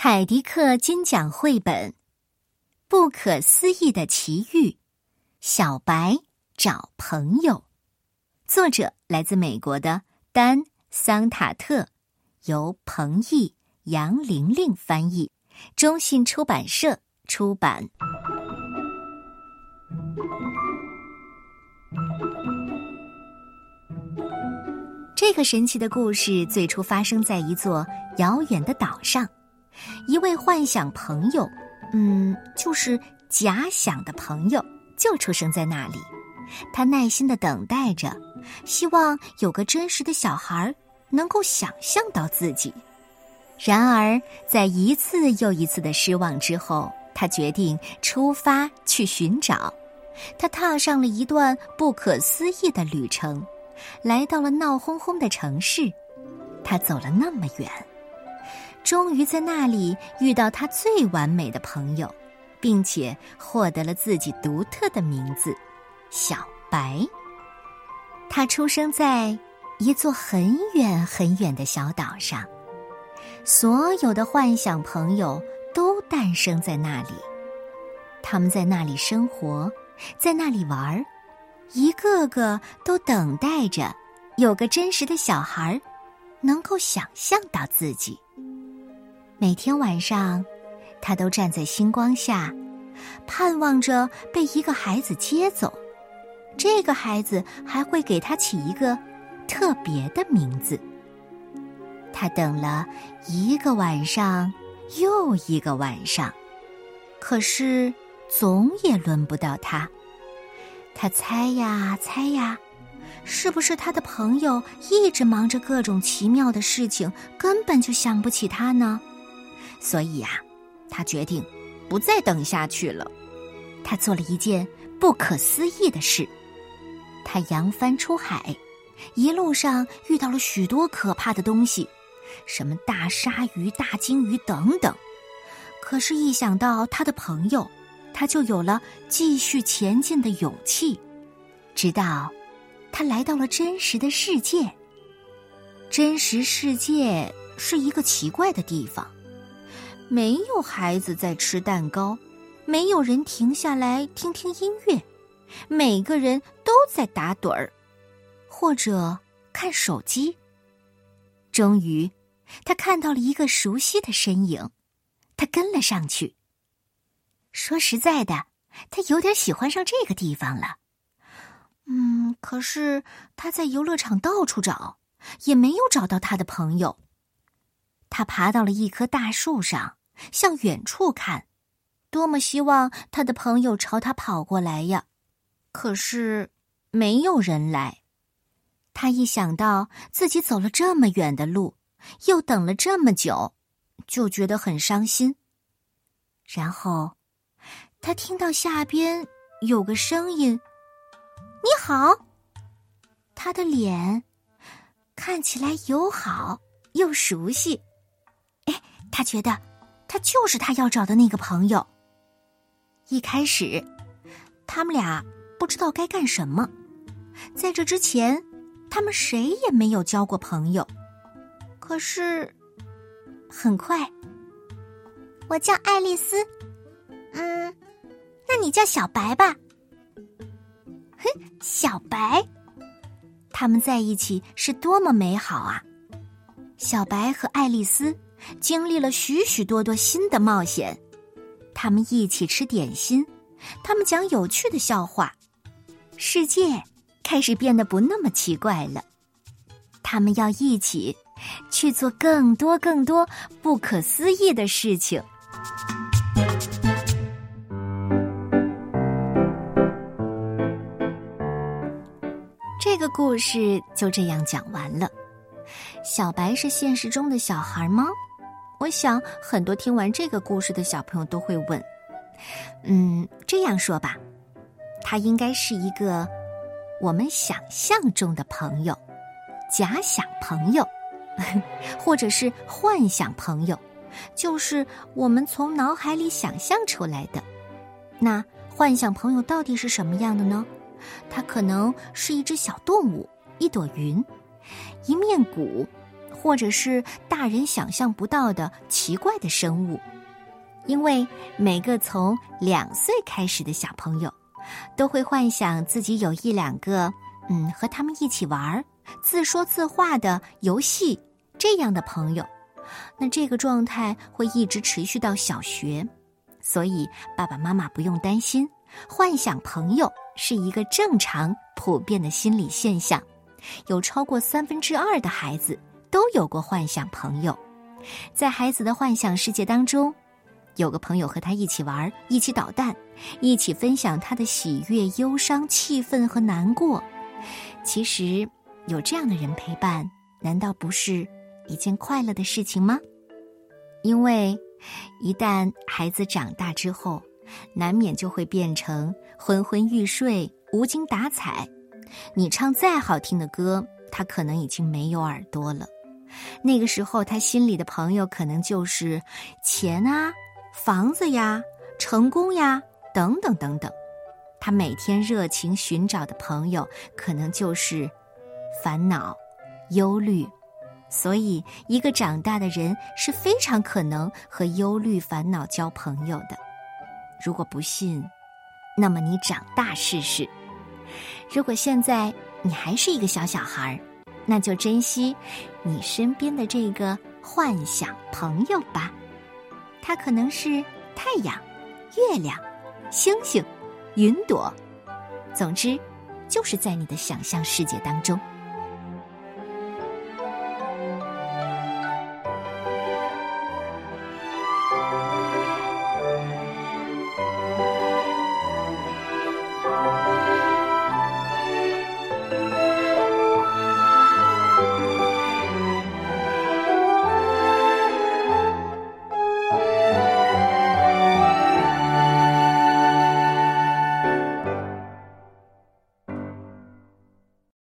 凯迪克金奖绘本《不可思议的奇遇》，小白找朋友，作者来自美国的丹桑塔特，由彭毅、杨玲玲翻译，中信出版社出版。这个神奇的故事最初发生在一座遥远的岛上。一位幻想朋友，嗯，就是假想的朋友，就出生在那里。他耐心的等待着，希望有个真实的小孩能够想象到自己。然而，在一次又一次的失望之后，他决定出发去寻找。他踏上了一段不可思议的旅程，来到了闹哄哄的城市。他走了那么远。终于在那里遇到他最完美的朋友，并且获得了自己独特的名字——小白。他出生在一座很远很远的小岛上，所有的幻想朋友都诞生在那里。他们在那里生活，在那里玩儿，一个个都等待着有个真实的小孩能够想象到自己。每天晚上，他都站在星光下，盼望着被一个孩子接走。这个孩子还会给他起一个特别的名字。他等了一个晚上又一个晚上，可是总也轮不到他。他猜呀猜呀，是不是他的朋友一直忙着各种奇妙的事情，根本就想不起他呢？所以呀，他决定不再等下去了。他做了一件不可思议的事，他扬帆出海，一路上遇到了许多可怕的东西，什么大鲨鱼、大鲸鱼等等。可是，一想到他的朋友，他就有了继续前进的勇气。直到他来到了真实的世界。真实世界是一个奇怪的地方。没有孩子在吃蛋糕，没有人停下来听听音乐，每个人都在打盹儿，或者看手机。终于，他看到了一个熟悉的身影，他跟了上去。说实在的，他有点喜欢上这个地方了。嗯，可是他在游乐场到处找，也没有找到他的朋友。他爬到了一棵大树上。向远处看，多么希望他的朋友朝他跑过来呀！可是没有人来。他一想到自己走了这么远的路，又等了这么久，就觉得很伤心。然后，他听到下边有个声音：“你好。”他的脸看起来友好又熟悉。哎，他觉得。他就是他要找的那个朋友。一开始，他们俩不知道该干什么。在这之前，他们谁也没有交过朋友。可是，很快，我叫爱丽丝。嗯，那你叫小白吧。哼，小白，他们在一起是多么美好啊！小白和爱丽丝。经历了许许多多新的冒险，他们一起吃点心，他们讲有趣的笑话，世界开始变得不那么奇怪了。他们要一起去做更多更多不可思议的事情。这个故事就这样讲完了。小白是现实中的小孩吗？我想，很多听完这个故事的小朋友都会问：“嗯，这样说吧，他应该是一个我们想象中的朋友，假想朋友，或者是幻想朋友，就是我们从脑海里想象出来的。那幻想朋友到底是什么样的呢？它可能是一只小动物，一朵云，一面鼓。”或者是大人想象不到的奇怪的生物。因为每个从两岁开始的小朋友，都会幻想自己有一两个，嗯，和他们一起玩、自说自话的游戏这样的朋友。那这个状态会一直持续到小学，所以爸爸妈妈不用担心，幻想朋友是一个正常、普遍的心理现象。有超过三分之二的孩子都有过幻想朋友，在孩子的幻想世界当中。有个朋友和他一起玩，一起捣蛋，一起分享他的喜悦、忧伤、气愤和难过。其实，有这样的人陪伴，难道不是一件快乐的事情吗？因为，一旦孩子长大之后，难免就会变成昏昏欲睡、无精打采。你唱再好听的歌，他可能已经没有耳朵了。那个时候，他心里的朋友可能就是钱啊。房子呀，成功呀，等等等等，他每天热情寻找的朋友，可能就是烦恼、忧虑。所以，一个长大的人是非常可能和忧虑、烦恼交朋友的。如果不信，那么你长大试试。如果现在你还是一个小小孩儿，那就珍惜你身边的这个幻想朋友吧。它可能是太阳、月亮、星星、云朵，总之，就是在你的想象世界当中。